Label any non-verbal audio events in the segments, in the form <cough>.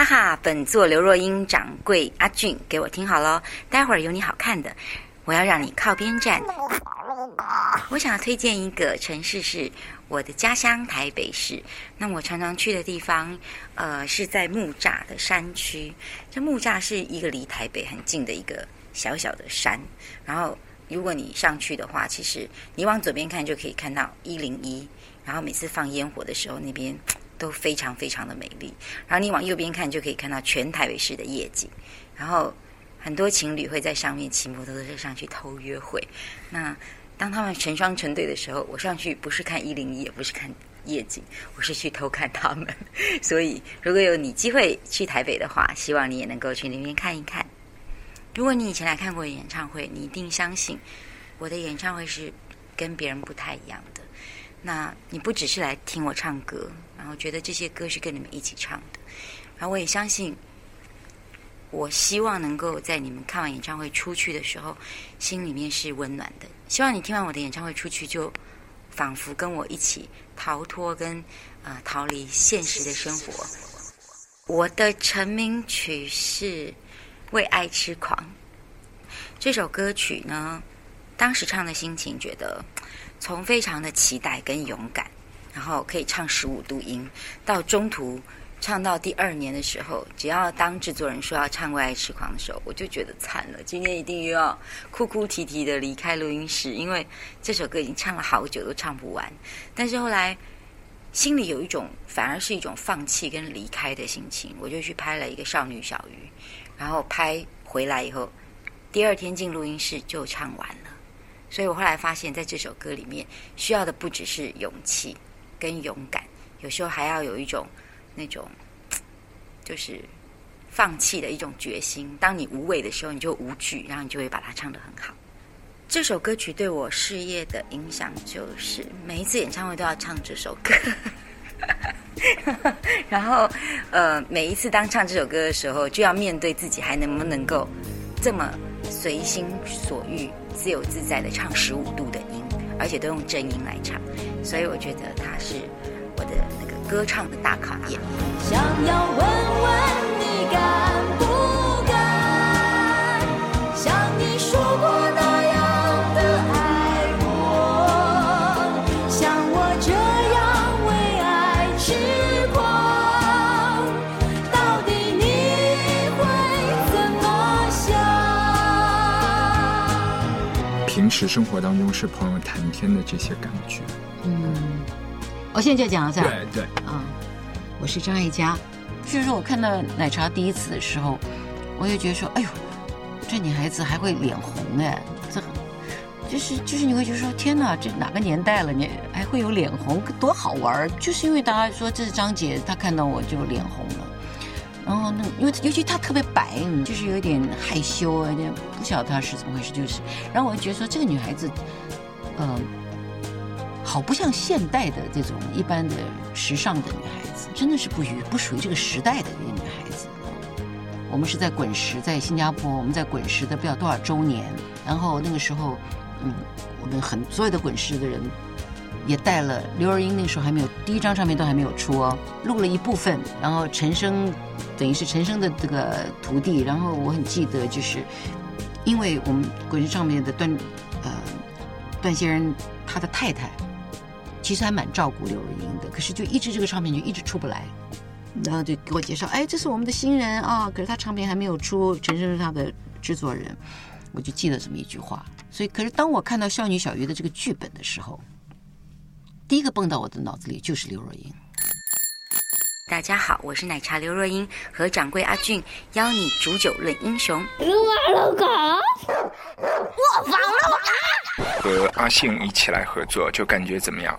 哈哈，本座刘若英掌柜阿俊，给我听好喽，待会儿有你好看的，我要让你靠边站。我想要推荐一个城市是我的家乡台北市。那我常常去的地方，呃，是在木栅的山区。这木栅是一个离台北很近的一个小小的山。然后，如果你上去的话，其实你往左边看就可以看到一零一。然后每次放烟火的时候，那边都非常非常的美丽。然后你往右边看就可以看到全台北市的夜景。然后很多情侣会在上面骑摩托车上去偷约会。那当他们成双成对的时候，我上去不是看一零一，也不是看夜景，我是去偷看他们。所以，如果有你机会去台北的话，希望你也能够去那边看一看。如果你以前来看过演唱会，你一定相信我的演唱会是跟别人不太一样的。那你不只是来听我唱歌，然后觉得这些歌是跟你们一起唱的，然后我也相信。我希望能够在你们看完演唱会出去的时候，心里面是温暖的。希望你听完我的演唱会出去，就仿佛跟我一起逃脱跟呃逃离现实的生活。我的成名曲是《为爱痴狂》这首歌曲呢，当时唱的心情，觉得从非常的期待跟勇敢，然后可以唱十五度音，到中途。唱到第二年的时候，只要当制作人说要唱《为爱痴狂》的时候，我就觉得惨了。今天一定又要哭哭啼啼的离开录音室，因为这首歌已经唱了好久都唱不完。但是后来心里有一种反而是一种放弃跟离开的心情，我就去拍了一个《少女小鱼》，然后拍回来以后，第二天进录音室就唱完了。所以我后来发现，在这首歌里面需要的不只是勇气跟勇敢，有时候还要有一种。那种就是放弃的一种决心。当你无畏的时候，你就无惧，然后你就会把它唱得很好。这首歌曲对我事业的影响，就是每一次演唱会都要唱这首歌。<laughs> 然后，呃，每一次当唱这首歌的时候，就要面对自己还能不能够这么随心所欲、自由自在的唱十五度的音，而且都用真音来唱。所以，我觉得它是我的那个。歌唱的大考验。想要问问你敢不敢，像你说过的想？平时生活当中是朋友谈天的这些感觉，嗯。我现在就讲这对对啊，我是张艾嘉。就是说我看到奶茶第一次的时候，我就觉得说，哎呦，这女孩子还会脸红哎，这就是就是你会觉得说，天哪，这哪个年代了，你还会有脸红，多好玩儿就是因为大家说这是张姐，她看到我就脸红了。然后那因为尤其她特别白，就是有点害羞，有点不晓得她是怎么回事，就是。然后我就觉得说，这个女孩子，嗯。好不像现代的这种一般的时尚的女孩子，真的是不于不属于这个时代的一个女孩子。我们是在滚石，在新加坡，我们在滚石的不知道多少周年。然后那个时候，嗯，我们很所有的滚石的人也带了刘若英，那时候还没有第一张唱片都还没有出哦，录了一部分。然后陈升等于是陈升的这个徒弟。然后我很记得，就是因为我们滚石唱片的段呃段先生他的太太。其实还蛮照顾刘若英的，可是就一直这个唱片就一直出不来，然后就给我介绍，哎，这是我们的新人啊，可是他唱片还没有出，陈升是他的制作人，我就记得这么一句话。所以，可是当我看到《少女小鱼》的这个剧本的时候，第一个蹦到我的脑子里就是刘若英。大家好，我是奶茶刘若英，和掌柜阿俊邀你煮酒论英雄。我放了我和阿信一起来合作，就感觉怎么样？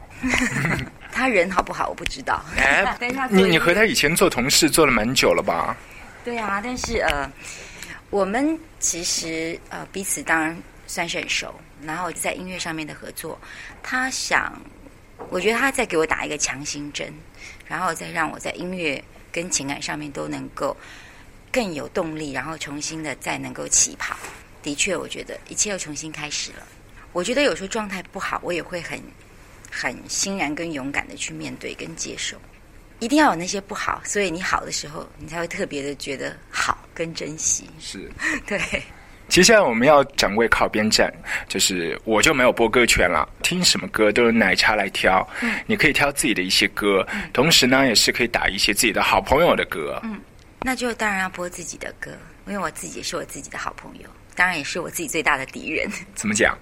<laughs> 他人好不好？我不知道。哎，<laughs> 你你和他以前做同事做了蛮久了吧？对啊，但是呃，我们其实呃彼此当然算是很熟，然后在音乐上面的合作，他想，我觉得他在给我打一个强心针。然后再让我在音乐跟情感上面都能够更有动力，然后重新的再能够起跑。的确，我觉得一切又重新开始了。我觉得有时候状态不好，我也会很很欣然跟勇敢的去面对跟接受。一定要有那些不好，所以你好的时候，你才会特别的觉得好跟珍惜。是。<laughs> 对，接下来我们要掌柜靠边站，就是我就没有播歌权了，听什么歌都是奶茶来挑。嗯，你可以挑自己的一些歌，同时呢，也是可以打一些自己的好朋友的歌。嗯，那就当然要播自己的歌，因为我自己也是我自己的好朋友，当然也是我自己最大的敌人。怎么讲？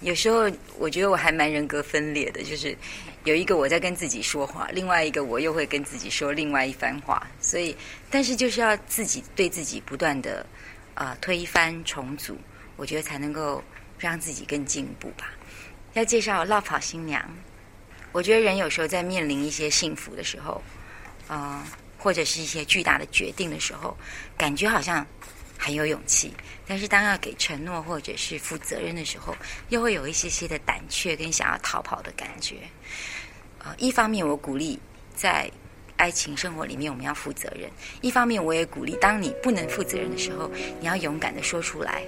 有时候我觉得我还蛮人格分裂的，就是有一个我在跟自己说话，另外一个我又会跟自己说另外一番话。所以，但是就是要自己对自己不断的呃推翻重组，我觉得才能够让自己更进步吧。要介绍落跑新娘，我觉得人有时候在面临一些幸福的时候，呃，或者是一些巨大的决定的时候，感觉好像很有勇气。但是，当要给承诺或者是负责任的时候，又会有一些些的胆怯跟想要逃跑的感觉。呃，一方面我鼓励在爱情生活里面我们要负责任；一方面我也鼓励，当你不能负责任的时候，你要勇敢的说出来。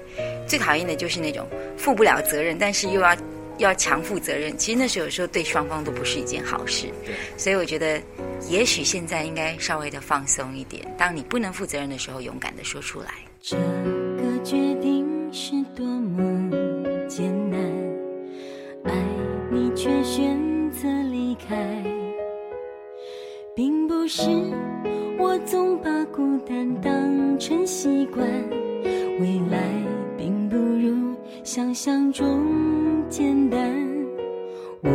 最讨厌的就是那种负不了责任，但是又要要强负责任。其实那时候有时候对双方都不是一件好事。所以我觉得，也许现在应该稍微的放松一点。当你不能负责任的时候，勇敢的说出来。这个决定是多么艰难，爱你却选择离开，并不是我总把孤单当成习惯，未来并不如想象中简单，我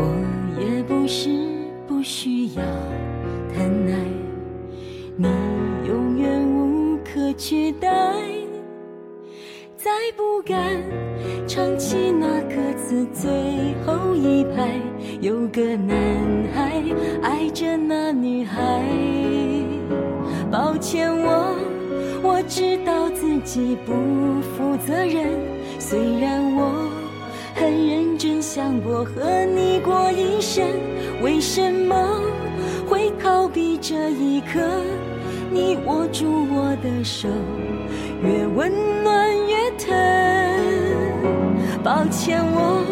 也不是不需要疼爱，你永远无可取代。再不敢唱起那歌最后一排有个男孩爱着那女孩。抱歉，我我知道自己不负责任，虽然我很认真想过和你过一生，为什么会逃避这一刻？你握住我的手，越温暖。抱歉，我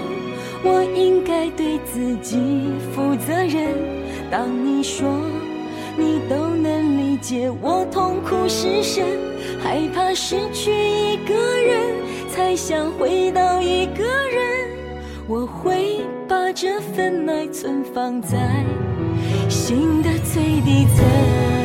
我应该对自己负责任。当你说你都能理解我痛苦失声，害怕失去一个人，才想回到一个人。我会把这份爱存放在心的最底层。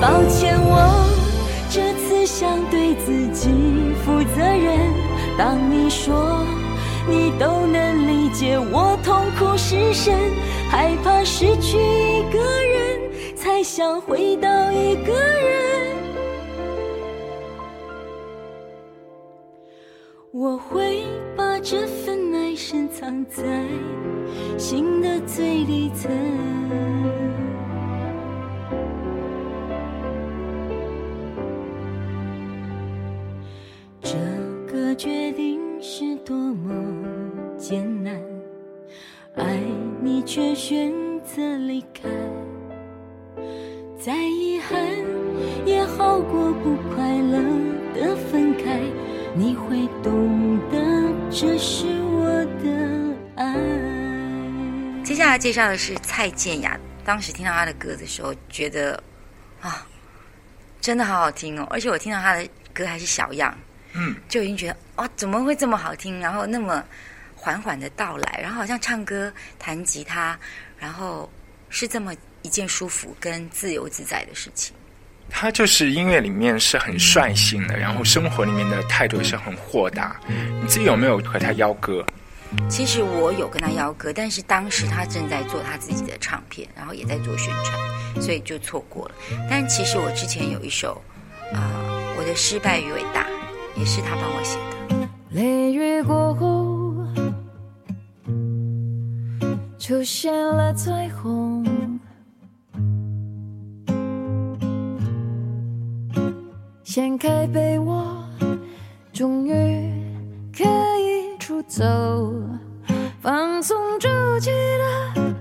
抱歉，我这次想对自己负责任。当你说你都能理解我痛苦失声，害怕失去一个人，才想回到一个人。我会把这份爱。深藏在心的最底层。爱你却选择离开。再遗憾也好过不快乐的分开，你会懂得这是我的爱。接下来介绍的是蔡健雅。当时听到她的歌的时候，觉得啊，真的好好听哦！而且我听到她的歌还是小样，嗯，就已经觉得哇，怎么会这么好听？然后那么缓缓的到来，然后好像唱歌、弹吉他，然后是这么一件舒服跟自由自在的事情。他就是音乐里面是很率性的，然后生活里面的态度是很豁达。你自己有没有和他邀歌？其实我有跟他邀歌，但是当时他正在做他自己的唱片，然后也在做宣传，所以就错过了。但其实我之前有一首啊、呃我的失败与伟大》，也是他帮我写的。雷雨过后，出现了彩虹。掀开被窝，终于可以出走，放松住气的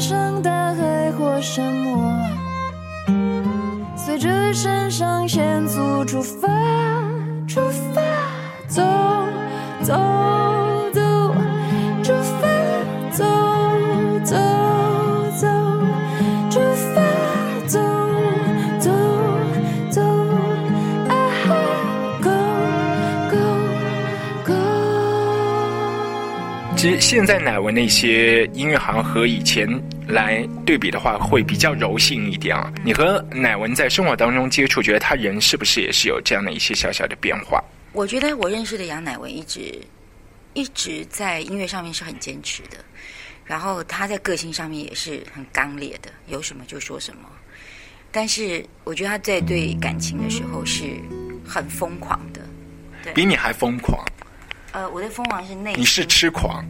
上大海或沙漠，随着肾上腺素出发，出发，走走，其实现在乃文的一些音乐好像和以前来对比的话，会比较柔性一点啊。你和乃文在生活当中接触，觉得他人是不是也是有这样的一些小小的变化？我觉得我认识的杨乃文一直一直在音乐上面是很坚持的，然后他在个性上面也是很刚烈的，有什么就说什么。但是我觉得他在对感情的时候是很疯狂的。比你还疯狂，呃，我的疯狂是内心，你是痴狂，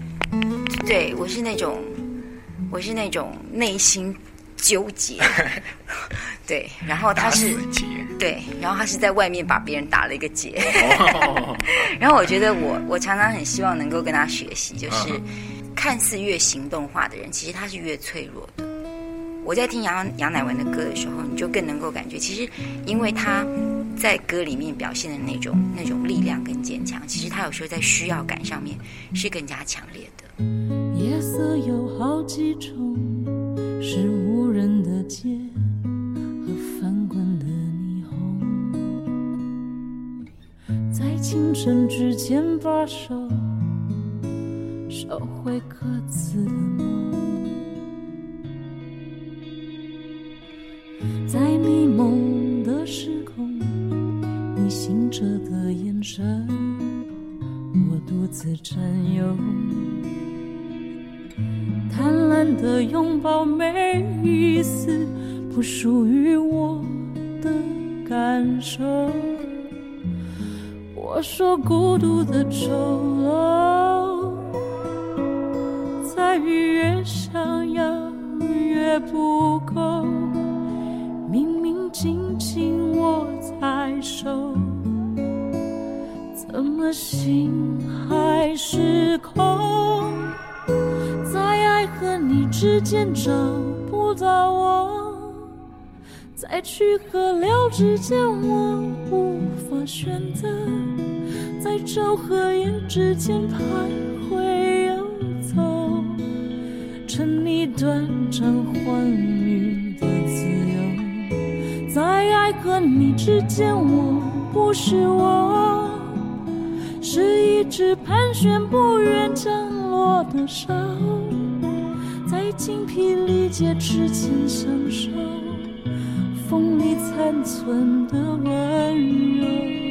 对我是那种，我是那种内心纠结，<laughs> 对，然后他是。对，然后他是在外面把别人打了一个结。哦 <laughs> 然后我觉得我我常常很希望能够跟他学习，就是嗯看似越行动化的人，其实他是越脆弱的。我在听杨杨乃文的歌的时候，你就更能够感觉，其实因为他在歌里面表现的那种那种力量跟坚强，其实他有时候在需要感上面是更加强烈的。夜色有好几种，是无人的街和翻滚的霓虹，在清晨之前把手收回各自的梦，在迷蒙的时空，醒着的眼神，我独自占有。贪婪的拥抱每一丝不属于我的感受。我说孤独的丑陋，在于越想要越不够。明明紧紧握在手，怎么心还是空？在爱和你之间找不到我，在去和留之间我无法选择，在昼和夜之间徘徊游走，趁你短暂欢愉的自由，在爱和你之间我不是我，是一只盘旋不愿降落的沙鸥，在精疲力竭痴情享受风里残存的温柔。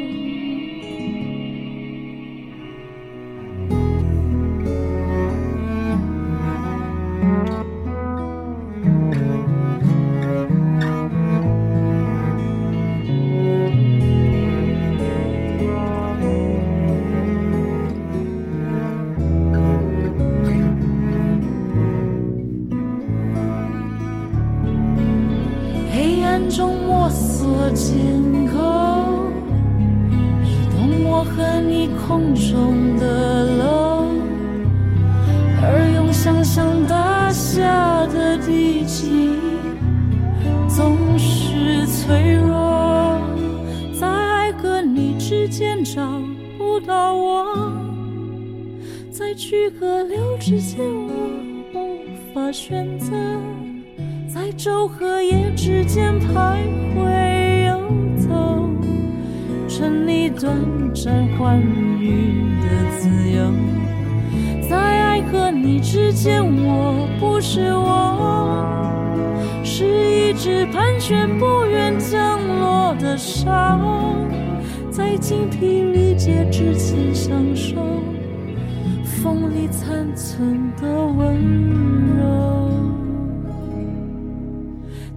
去和留之间我无法选择。在昼和夜之间徘徊游走，趁你短暂欢愉的自由，在爱和你之间，我不是我，是一只盘旋不愿降落的沙，在精疲力竭之前享受风里残存的温柔。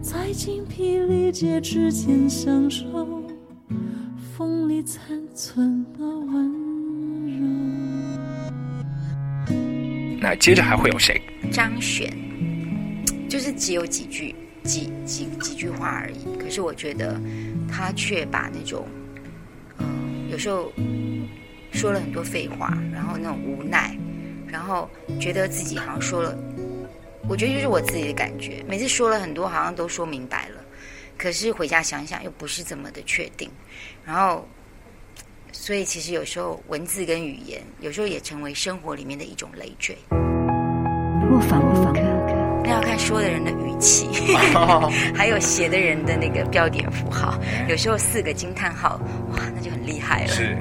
在精疲力竭之间享受风里残存的温柔。那接着还会有谁？张悬，就是只有几句几几几句话而已，可是我觉得他却把那种，嗯、有时候说了很多废话，然后那种无奈，然后觉得自己好像说了，我觉得就是我自己的感觉，每次说了很多，好像都说明白了，可是回家想想又不是这么的确定，然后。所以，其实有时候文字跟语言，有时候也成为生活里面的一种累赘。不妨不妨，那要看说的人的语气，还有写的人的那个标点符号。有时候四个惊叹号，哇，那就很厉害了。是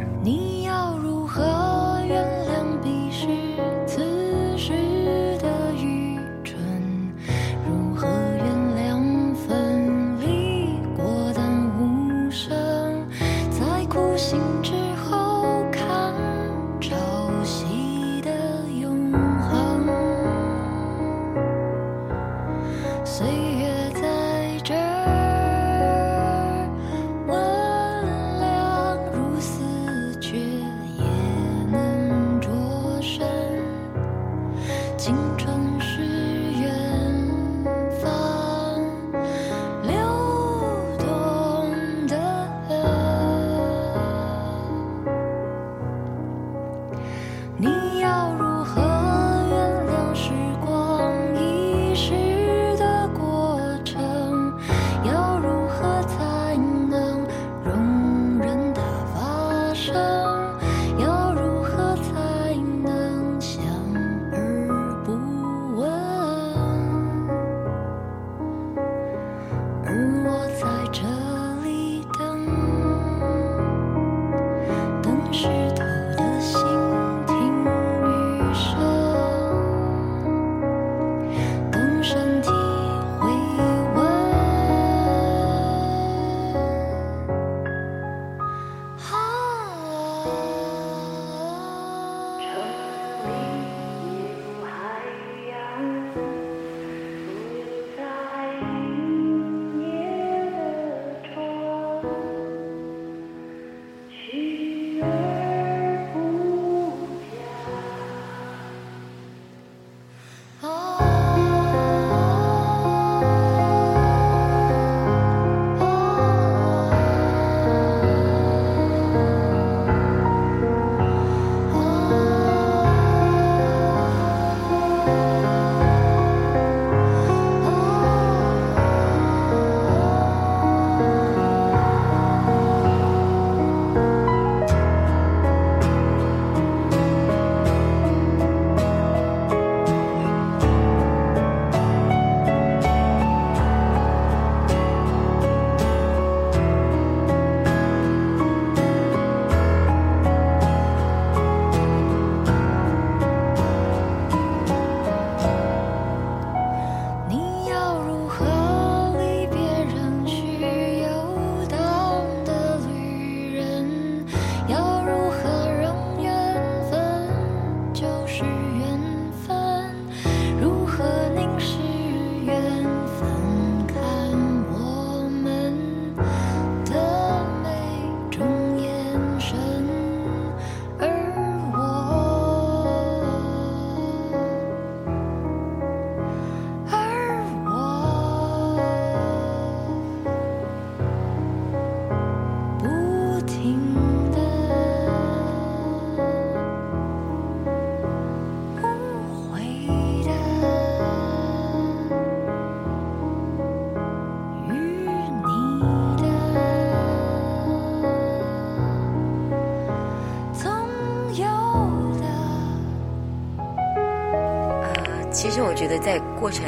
觉得在过程，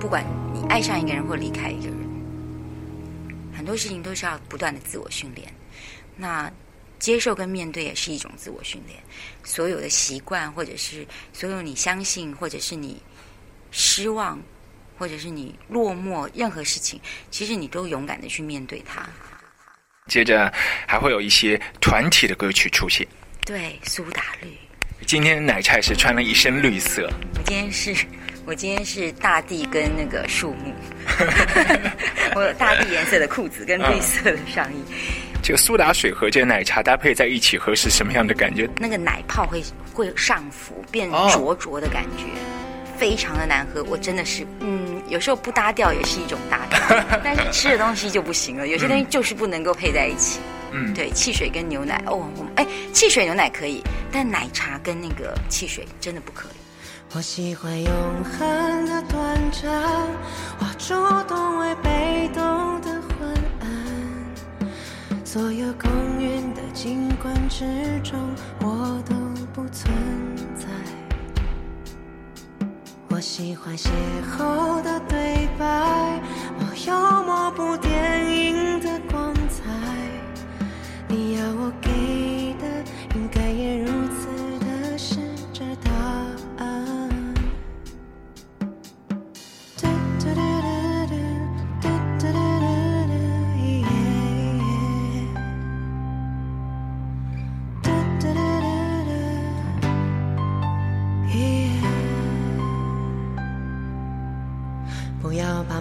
不管你爱上一个人或离开一个人，很多事情都是要不断的自我训练。那接受跟面对也是一种自我训练。所有的习惯，或者是所有你相信，或者是你失望，或者是你落寞，任何事情，其实你都勇敢的去面对它。接着还会有一些团体的歌曲出现。对，苏打绿。今天奶茶是穿了一身绿色。我今天是，我今天是大地跟那个树木。<laughs> 我有大地颜色的裤子跟绿色的上衣。这个苏打水和这个奶茶搭配在一起喝是什么样的感觉？那个奶泡会会上浮，变浊浊的感觉，非常的难喝。我真的是，嗯，有时候不搭调也是一种搭调，<laughs> 但是吃的东西就不行了。有些东西就是不能够配在一起。嗯，对，汽水跟牛奶，哦，我们哎，汽水牛奶可以，但奶茶跟那个汽水真的不可以。我喜欢永恒的短暂，我主动为被动的昏暗，所有公允的景观之中，我都不存在。我喜欢邂逅的对白，我幽默不电影的光彩。你要我要把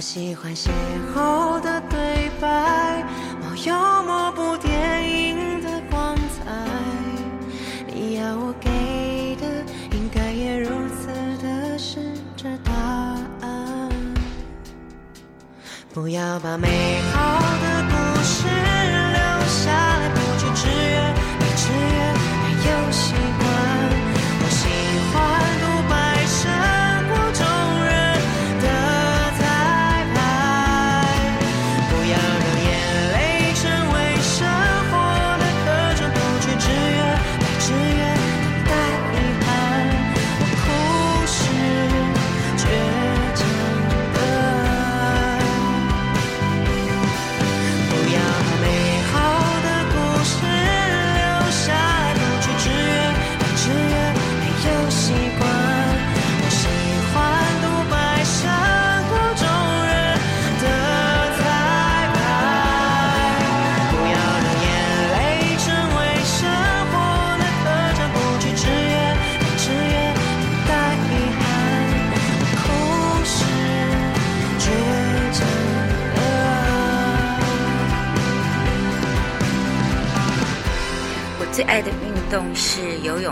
我喜欢邂逅的对白，我有默部电影的光彩。你要我给的，应该也如此的是这答案。不要把美好的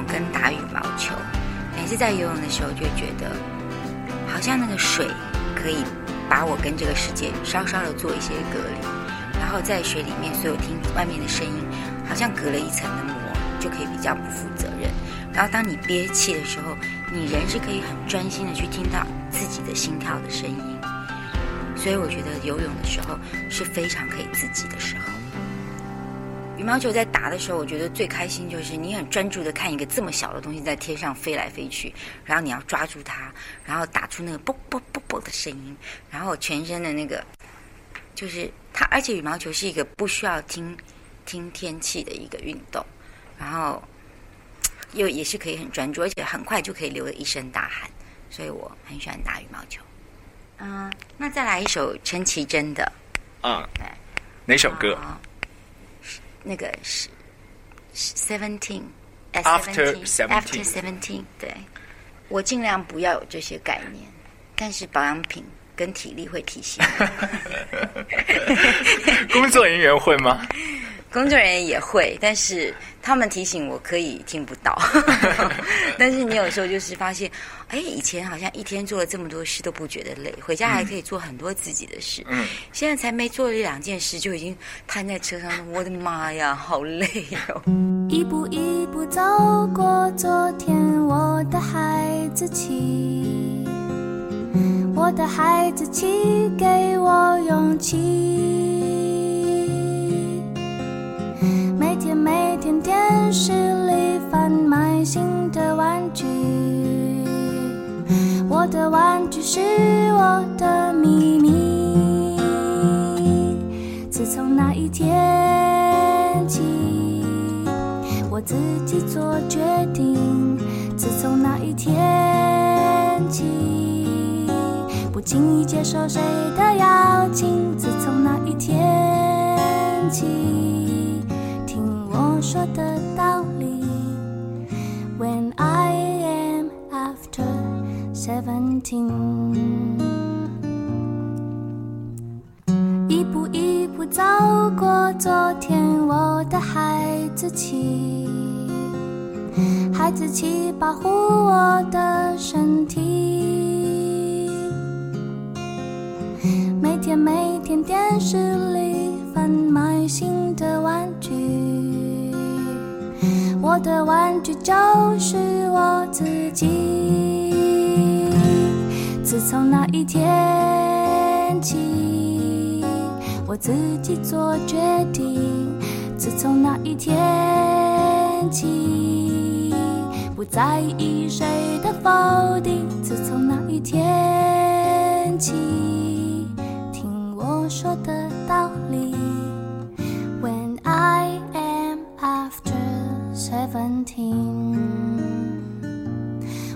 跟打羽毛球。每次在游泳的时候，就觉得好像那个水可以把我跟这个世界稍稍的做一些隔离，然后在水里面所有听外面的声音，好像隔了一层的膜，就可以比较不负责任。然后当你憋气的时候，你人是可以很专心的去听到自己的心跳的声音。所以我觉得游泳的时候是非常可以自己的时候。羽毛球在打的时候，我觉得最开心就是你很专注的看一个这么小的东西在天上飞来飞去，然后你要抓住它，然后打出那个啵啵啵啵的声音，然后全身的那个就是它，而且羽毛球是一个不需要听听天气的一个运动，然后又也是可以很专注，而且很快就可以流了一身大汗，所以我很喜欢打羽毛球。嗯，那再来一首陈绮贞的，嗯对，哪首歌？啊那个是是 Seventeen 呃 After 17 17 After Seventeen，对，我尽量不要有这些概念，但是保养品跟体力会提醒。<laughs> 工作人员会吗？工作人员也会，但是他们提醒我可以听不到。<laughs> 但是你有时候就是发现，哎，以前好像一天做了这么多事都不觉得累，回家还可以做很多自己的事。嗯，现在才没做一两件事，就已经瘫在车上，我的妈呀，好累哦！一步一步走过昨天，我的孩子气，我的孩子气给我勇气。每天每天电视里贩卖新的玩具，我的玩具是我的秘密。自从那一天起。我自己做决定。自从那一天起，不轻易接受谁的邀请。自从那一天起，说的道理。When I am after seventeen。一步一步走过昨天，我的孩子气，孩子气保护我的身体。每天每天电视里贩卖新的玩具，的玩具就是我自己。自从那一天起，我自己做决定。自从那一天起，不在意谁的否定。自从那一天起，听我说的 seventeen.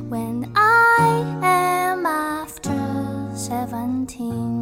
When I am after seventeen.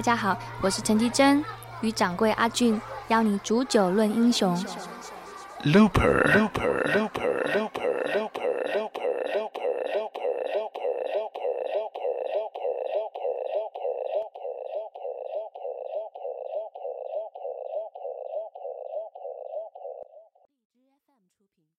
大家好，我是陈绮贞，与掌柜阿俊邀你煮酒论英雄。Looper Looper Looper。